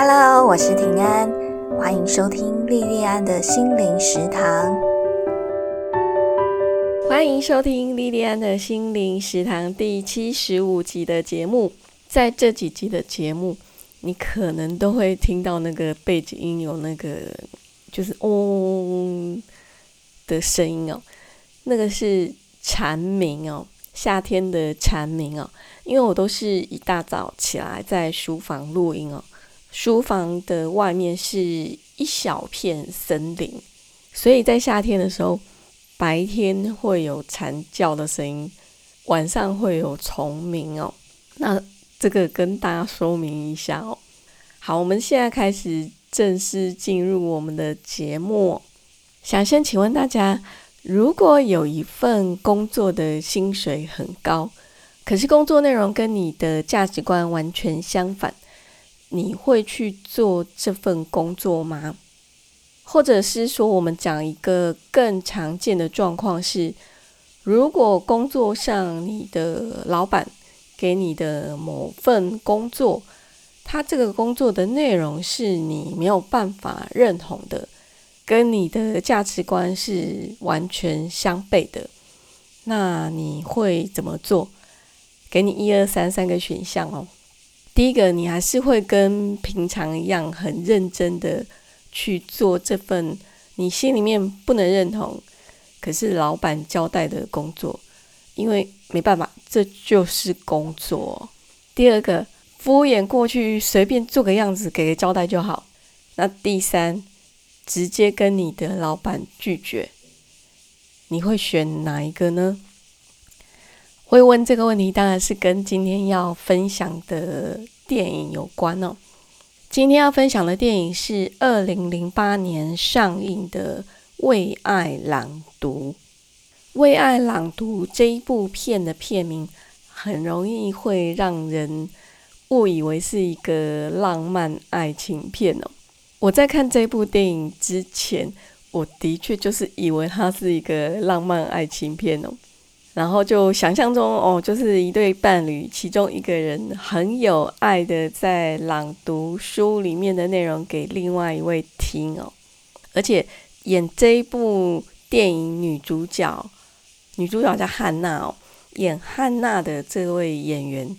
Hello，我是平安，欢迎收听莉莉安的心灵食堂。欢迎收听莉莉安的心灵食堂第七十五集的节目。在这几集的节目，你可能都会听到那个背景音有那个就是嗡的声音哦，那个是蝉鸣哦，夏天的蝉鸣哦。因为我都是一大早起来在书房录音哦。书房的外面是一小片森林，所以在夏天的时候，白天会有蝉叫的声音，晚上会有虫鸣哦。那这个跟大家说明一下哦。好，我们现在开始正式进入我们的节目。想先请问大家，如果有一份工作的薪水很高，可是工作内容跟你的价值观完全相反？你会去做这份工作吗？或者是说，我们讲一个更常见的状况是，如果工作上你的老板给你的某份工作，他这个工作的内容是你没有办法认同的，跟你的价值观是完全相悖的，那你会怎么做？给你一二三三个选项哦。第一个，你还是会跟平常一样很认真的去做这份你心里面不能认同，可是老板交代的工作，因为没办法，这就是工作。第二个，敷衍过去，随便做个样子，给个交代就好。那第三，直接跟你的老板拒绝，你会选哪一个呢？会问这个问题，当然是跟今天要分享的电影有关哦。今天要分享的电影是二零零八年上映的《为爱朗读》。《为爱朗读》这一部片的片名很容易会让人误以为是一个浪漫爱情片哦。我在看这部电影之前，我的确就是以为它是一个浪漫爱情片哦。然后就想象中哦，就是一对伴侣，其中一个人很有爱的在朗读书里面的内容给另外一位听哦。而且演这一部电影女主角，女主角叫汉娜哦，演汉娜的这位演员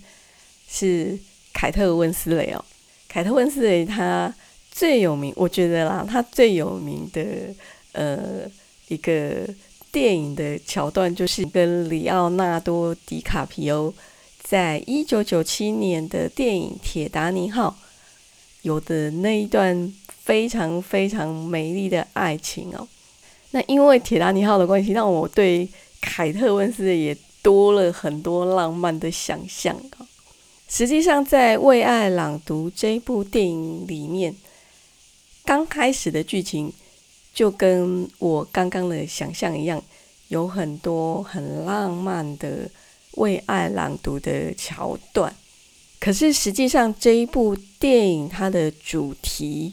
是凯特温斯雷哦。凯特温斯雷她最有名，我觉得啦，她最有名的呃一个。电影的桥段就是跟里奥纳多·迪卡皮欧在一九九七年的电影《铁达尼号》有的那一段非常非常美丽的爱情哦。那因为《铁达尼号》的关系，让我对凯特温斯也多了很多浪漫的想象哦。实际上，在《为爱朗读》这部电影里面，刚开始的剧情。就跟我刚刚的想象一样，有很多很浪漫的为爱朗读的桥段。可是实际上，这一部电影它的主题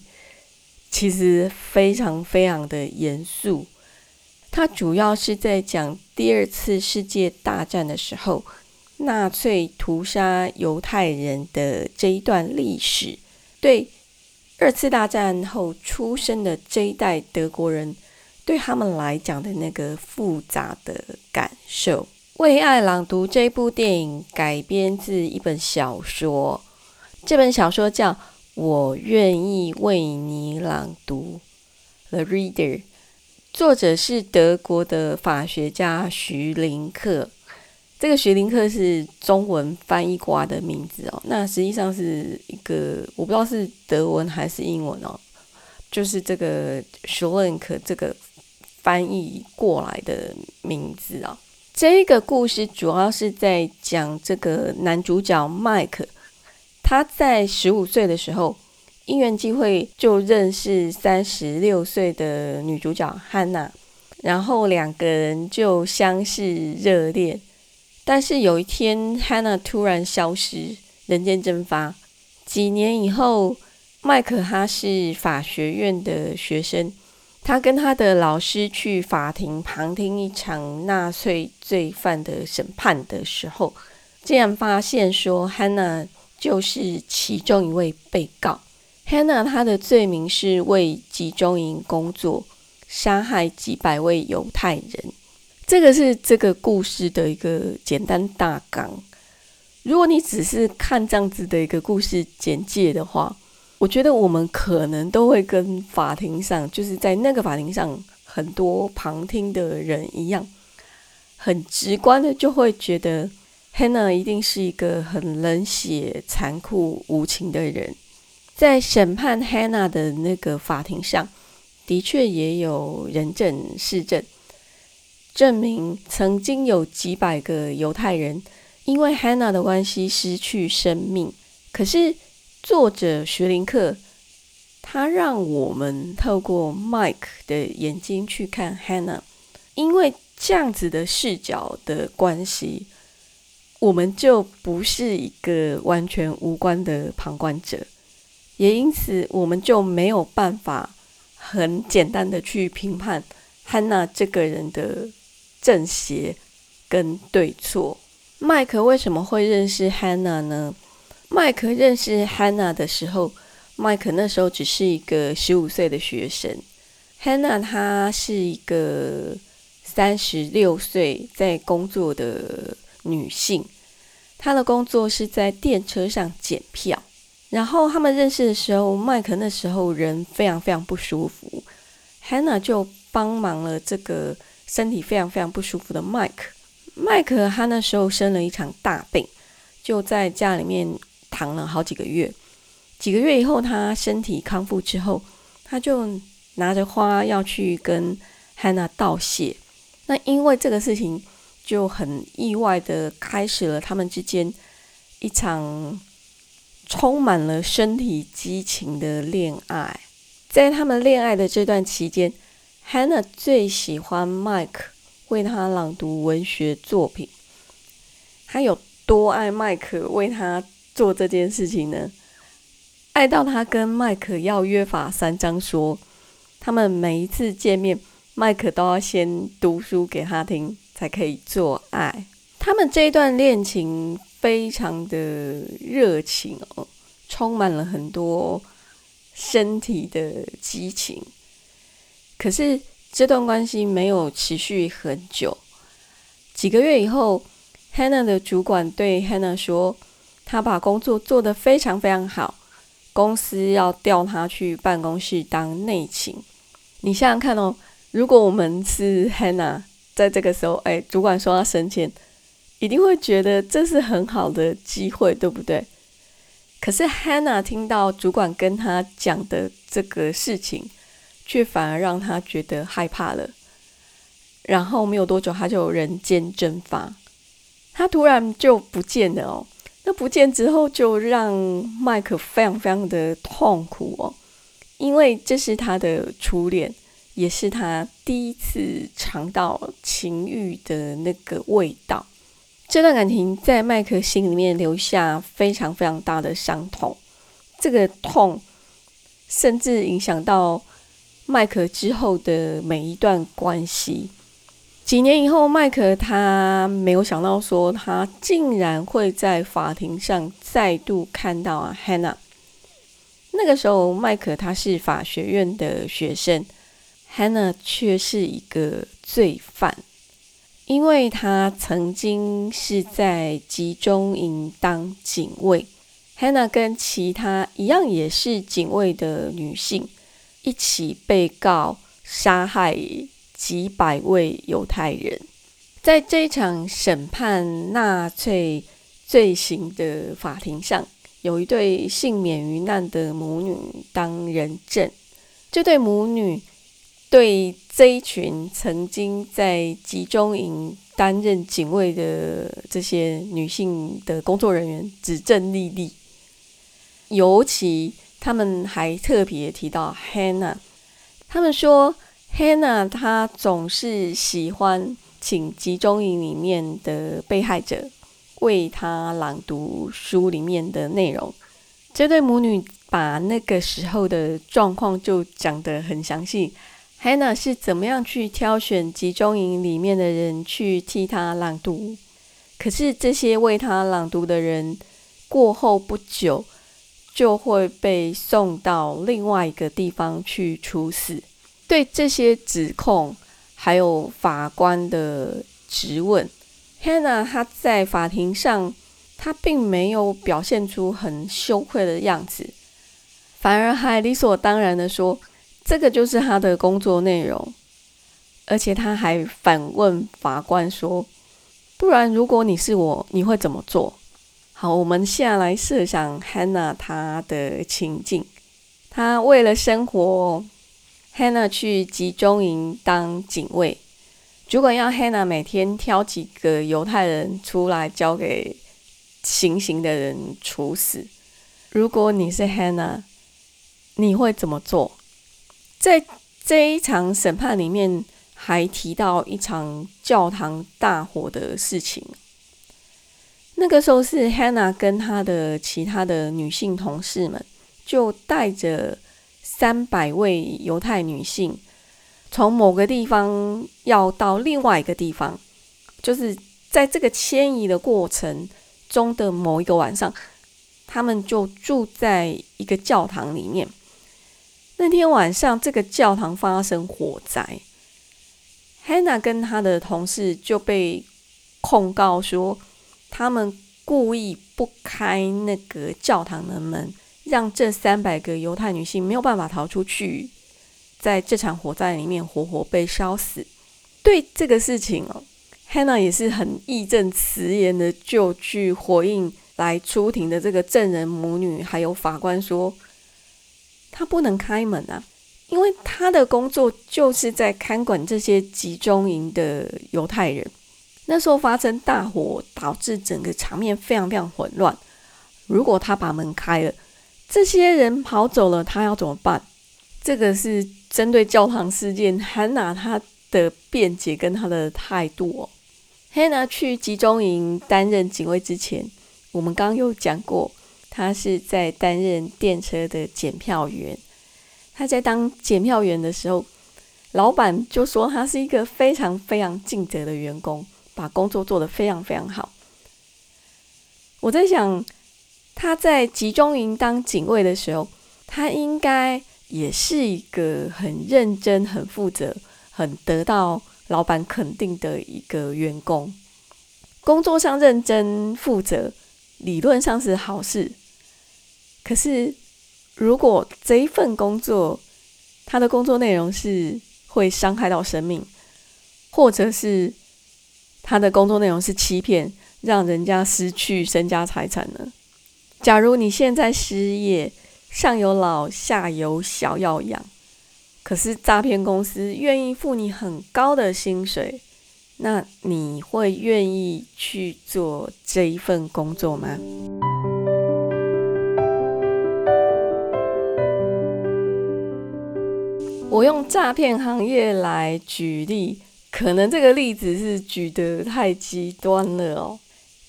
其实非常非常的严肃。它主要是在讲第二次世界大战的时候，纳粹屠杀犹太人的这一段历史。对。二次大战后出生的这一代德国人，对他们来讲的那个复杂的感受，《为爱朗读》这部电影改编自一本小说，这本小说叫《我愿意为你朗读》（The Reader），作者是德国的法学家徐林克。这个徐林克是中文翻译过来的名字哦，那实际上是一个我不知道是德文还是英文哦，就是这个徐林克这个翻译过来的名字啊。这个故事主要是在讲这个男主角麦克，他在十五岁的时候因缘机会就认识三十六岁的女主角汉娜，然后两个人就相视热恋。但是有一天，Hannah 突然消失，人间蒸发。几年以后，麦克哈是法学院的学生，他跟他的老师去法庭旁听一场纳粹罪犯的审判的时候，竟然发现说，Hannah 就是其中一位被告。Hannah 她的罪名是为集中营工作，杀害几百位犹太人。这个是这个故事的一个简单大纲。如果你只是看这样子的一个故事简介的话，我觉得我们可能都会跟法庭上，就是在那个法庭上很多旁听的人一样，很直观的就会觉得。Hannah 一定是一个很冷血、残酷、无情的人。在审判 Hannah 的那个法庭上，的确也有人证事证，证明曾经有几百个犹太人因为 Hannah 的关系失去生命。可是作者学林克，他让我们透过 Mike 的眼睛去看 Hannah，因为这样子的视角的关系。我们就不是一个完全无关的旁观者，也因此我们就没有办法很简单的去评判汉娜这个人的正邪跟对错。麦克为什么会认识 Hannah 呢？麦克认识 Hannah 的时候，麦克那时候只是一个十五岁的学生，，Hannah 她是一个三十六岁在工作的。女性，她的工作是在电车上检票。然后他们认识的时候，麦克那时候人非常非常不舒服，Hannah 就帮忙了这个身体非常非常不舒服的麦克。麦克他那时候生了一场大病，就在家里面躺了好几个月。几个月以后，他身体康复之后，他就拿着花要去跟 Hannah 道谢。那因为这个事情。就很意外的开始了他们之间一场充满了身体激情的恋爱。在他们恋爱的这段期间，Hannah 最喜欢 Mike 为他朗读文学作品。他有多爱 Mike 为他做这件事情呢？爱到他跟 Mike 要约法三章，说他们每一次见面，Mike 都要先读书给他听。才可以做爱。他们这一段恋情非常的热情哦，充满了很多身体的激情。可是这段关系没有持续很久。几个月以后，Hannah 的主管对 Hannah 说：“他把工作做得非常非常好，公司要调他去办公室当内勤。”你想想看哦，如果我们是 Hannah。在这个时候，哎，主管说要升迁，一定会觉得这是很好的机会，对不对？可是 Hannah 听到主管跟他讲的这个事情，却反而让他觉得害怕了。然后没有多久，他就人间蒸发，他突然就不见了哦。那不见之后，就让麦克非常非常的痛苦哦，因为这是他的初恋。也是他第一次尝到情欲的那个味道。这段感情在麦克心里面留下非常非常大的伤痛，这个痛甚至影响到麦克之后的每一段关系。几年以后，麦克他没有想到，说他竟然会在法庭上再度看到啊，Hannah。那个时候，麦克他是法学院的学生。Hannah 却是一个罪犯，因为他曾经是在集中营当警卫。Hannah 跟其他一样也是警卫的女性，一起被告杀害几百位犹太人。在这场审判纳粹罪行的法庭上，有一对幸免于难的母女当人证。这对母女。对这一群曾经在集中营担任警卫的这些女性的工作人员指证莉莉，尤其他们还特别提到 Hannah，他们说 Hannah 她总是喜欢请集中营里面的被害者为她朗读书里面的内容。这对母女把那个时候的状况就讲得很详细。Hannah 是怎么样去挑选集中营里面的人去替她朗读？可是这些为她朗读的人过后不久就会被送到另外一个地方去处死。对这些指控，还有法官的质问，Hannah 她在法庭上，她并没有表现出很羞愧的样子，反而还理所当然的说，这个就是她的工作内容。而且他还反问法官说：“不然，如果你是我，你会怎么做？”好，我们现在来设想 Hannah 她的情境。她为了生活，Hannah 去集中营当警卫。主管要 Hannah 每天挑几个犹太人出来交给行刑的人处死。如果你是 Hannah，你会怎么做？在这一场审判里面。还提到一场教堂大火的事情。那个时候是 Hannah 跟她的其他的女性同事们，就带着三百位犹太女性，从某个地方要到另外一个地方，就是在这个迁移的过程中的某一个晚上，他们就住在一个教堂里面。那天晚上，这个教堂发生火灾。Hannah 跟她的同事就被控告说，他们故意不开那个教堂的门，让这三百个犹太女性没有办法逃出去，在这场火灾里面活活被烧死。对这个事情哦，Hannah 也是很义正辞严的就去回应来出庭的这个证人母女还有法官说，他不能开门啊。因为他的工作就是在看管这些集中营的犹太人。那时候发生大火，导致整个场面非常非常混乱。如果他把门开了，这些人跑走了，他要怎么办？这个是针对教堂事件，Hannah 他的辩解跟他的态度哦。Hannah 去集中营担任警卫之前，我们刚刚有讲过，他是在担任电车的检票员。他在当检票员的时候，老板就说他是一个非常非常尽责的员工，把工作做得非常非常好。我在想，他在集中营当警卫的时候，他应该也是一个很认真、很负责、很得到老板肯定的一个员工。工作上认真负责，理论上是好事，可是。如果这一份工作，他的工作内容是会伤害到生命，或者是他的工作内容是欺骗，让人家失去身家财产呢？假如你现在失业，上有老下有小要养，可是诈骗公司愿意付你很高的薪水，那你会愿意去做这一份工作吗？我用诈骗行业来举例，可能这个例子是举得太极端了哦。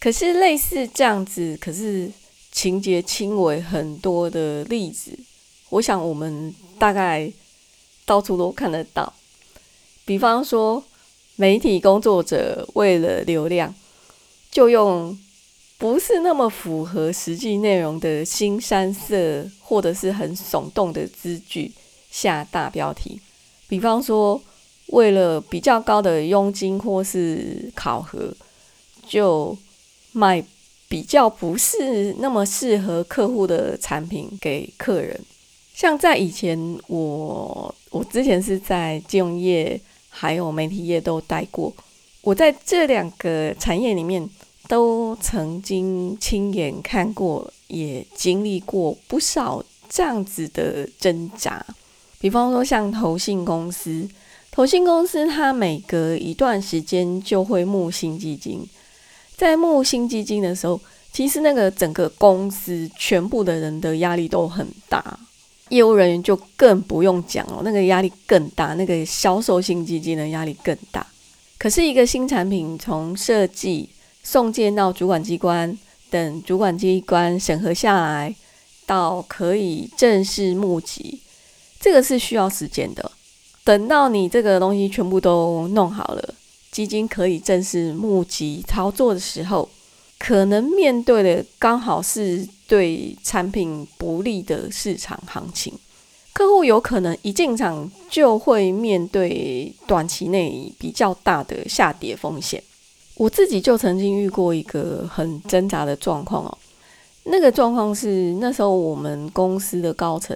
可是类似这样子，可是情节轻微很多的例子，我想我们大概到处都看得到。比方说，媒体工作者为了流量，就用不是那么符合实际内容的新山色，或者是很耸动的字句。下大标题，比方说，为了比较高的佣金或是考核，就卖比较不是那么适合客户的产品给客人。像在以前，我我之前是在金融业还有媒体业都待过，我在这两个产业里面都曾经亲眼看过，也经历过不少这样子的挣扎。比方说，像投信公司，投信公司它每隔一段时间就会募新基金，在募新基金的时候，其实那个整个公司全部的人的压力都很大，业务人员就更不用讲了，那个压力更大，那个销售新基金的压力更大。可是，一个新产品从设计送件到主管机关，等主管机关审核下来，到可以正式募集。这个是需要时间的，等到你这个东西全部都弄好了，基金可以正式募集操作的时候，可能面对的刚好是对产品不利的市场行情，客户有可能一进场就会面对短期内比较大的下跌风险。我自己就曾经遇过一个很挣扎的状况哦，那个状况是那时候我们公司的高层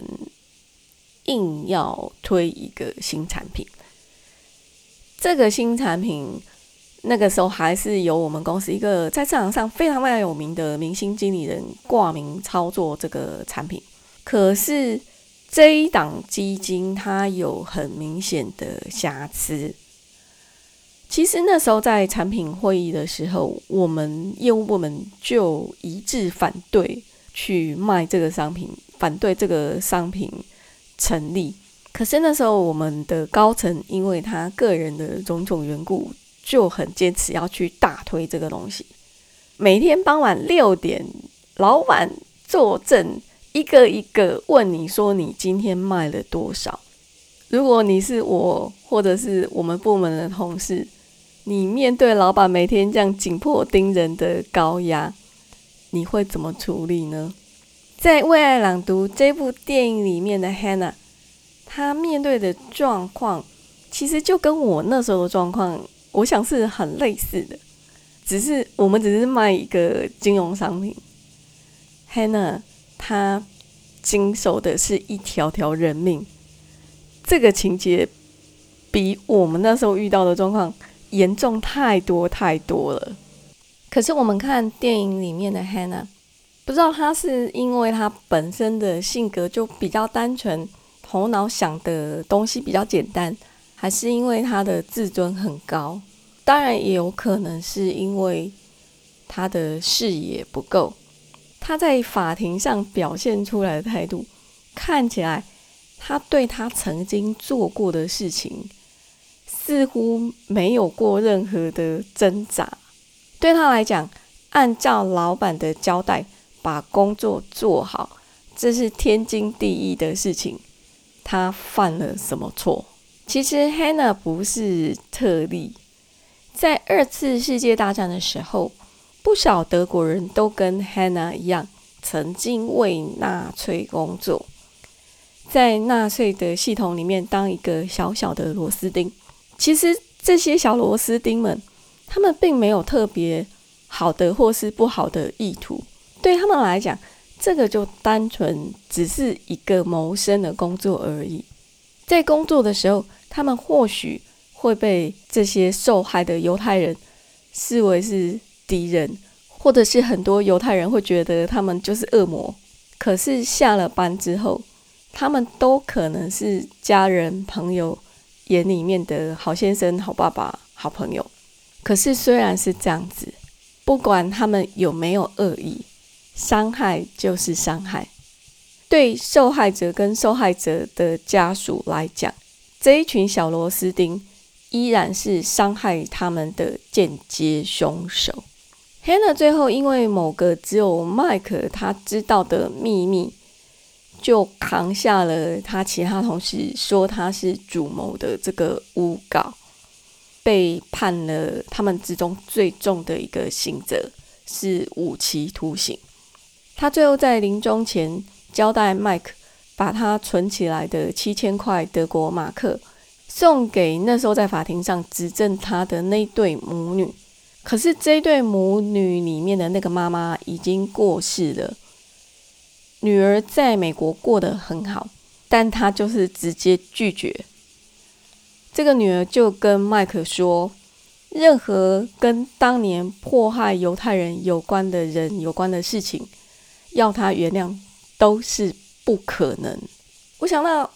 硬要推一个新产品，这个新产品。那个时候还是由我们公司一个在市场上非常非常有名的明星经理人挂名操作这个产品，可是这一档基金它有很明显的瑕疵。其实那时候在产品会议的时候，我们业务部门就一致反对去卖这个商品，反对这个商品成立。可是那时候我们的高层因为他个人的种种缘故。就很坚持要去大推这个东西。每天傍晚六点，老板坐镇，一个一个问你说：“你今天卖了多少？”如果你是我，或者是我们部门的同事，你面对老板每天这样紧迫盯人的高压，你会怎么处理呢？在《为爱朗读》这部电影里面的 Hannah，她面对的状况，其实就跟我那时候的状况。我想是很类似的，只是我们只是卖一个金融商品，Hannah 她经手的是一条条人命，这个情节比我们那时候遇到的状况严重太多太多了。可是我们看电影里面的 Hannah，不知道他是因为他本身的性格就比较单纯，头脑想的东西比较简单。还是因为他的自尊很高，当然也有可能是因为他的视野不够。他在法庭上表现出来的态度，看起来他对他曾经做过的事情似乎没有过任何的挣扎。对他来讲，按照老板的交代把工作做好，这是天经地义的事情。他犯了什么错？其实 Hannah 不是特例，在二次世界大战的时候，不少德国人都跟 Hannah 一样，曾经为纳粹工作，在纳粹的系统里面当一个小小的螺丝钉。其实这些小螺丝钉们，他们并没有特别好的或是不好的意图，对他们来讲，这个就单纯只是一个谋生的工作而已。在工作的时候，他们或许会被这些受害的犹太人视为是敌人，或者是很多犹太人会觉得他们就是恶魔。可是下了班之后，他们都可能是家人朋友眼里面的好先生、好爸爸、好朋友。可是虽然是这样子，不管他们有没有恶意，伤害就是伤害。对受害者跟受害者的家属来讲，这一群小螺丝钉依然是伤害他们的间接凶手。Hannah 最后因为某个只有麦克他知道的秘密，就扛下了他其他同事说他是主谋的这个诬告，被判了他们之中最重的一个刑责是无期徒刑。他最后在临终前交代麦克。把他存起来的七千块德国马克送给那时候在法庭上指证他的那对母女，可是这对母女里面的那个妈妈已经过世了，女儿在美国过得很好，但她就是直接拒绝。这个女儿就跟麦克说，任何跟当年迫害犹太人有关的人有关的事情，要他原谅都是。不可能！我想到，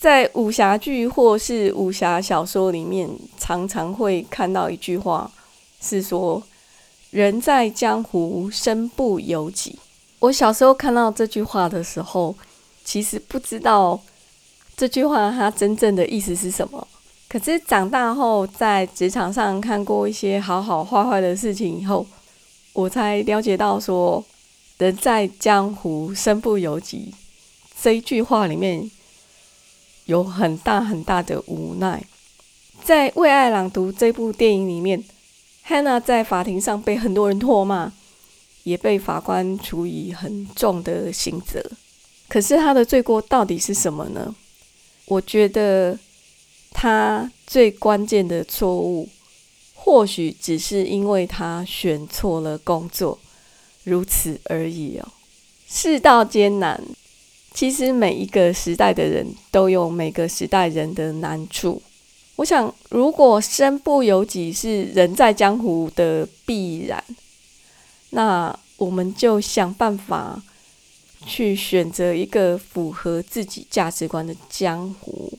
在武侠剧或是武侠小说里面，常常会看到一句话，是说“人在江湖，身不由己”。我小时候看到这句话的时候，其实不知道这句话它真正的意思是什么。可是长大后，在职场上看过一些好好坏坏的事情以后，我才了解到说。人在江湖，身不由己。这一句话里面有很大很大的无奈。在《为爱朗读》这部电影里面 Hannah 在法庭上被很多人唾骂，也被法官处以很重的刑责。可是他的罪过到底是什么呢？我觉得他最关键的错误，或许只是因为他选错了工作，如此而已哦。世道艰难，其实每一个时代的人都有每个时代人的难处。我想，如果身不由己是人在江湖的必然，那我们就想办法去选择一个符合自己价值观的江湖，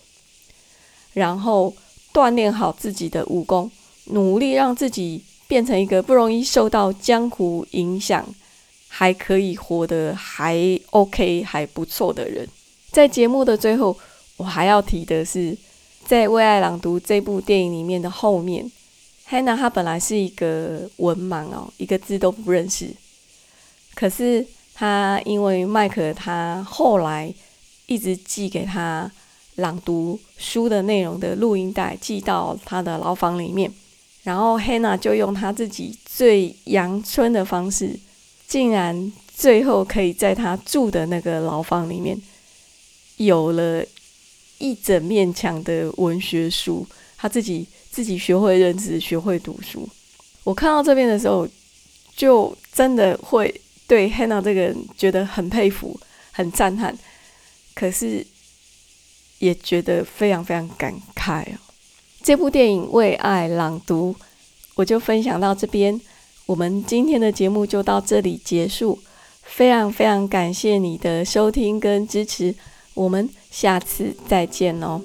然后锻炼好自己的武功，努力让自己变成一个不容易受到江湖影响，还可以活得还 OK 还不错的人。在节目的最后，我还要提的是。在《为爱朗读》这部电影里面的后面，Hannah 她本来是一个文盲哦，一个字都不认识。可是她因为麦克他后来一直寄给他朗读书的内容的录音带寄到他的牢房里面，然后 Hannah 就用他自己最阳春的方式，竟然最后可以在他住的那个牢房里面有了。一整面墙的文学书，他自己自己学会认字，学会读书。我看到这边的时候，就真的会对 Hannah 这个人觉得很佩服、很赞叹，可是也觉得非常非常感慨哦。这部电影《为爱朗读》，我就分享到这边。我们今天的节目就到这里结束，非常非常感谢你的收听跟支持。我们下次再见哦。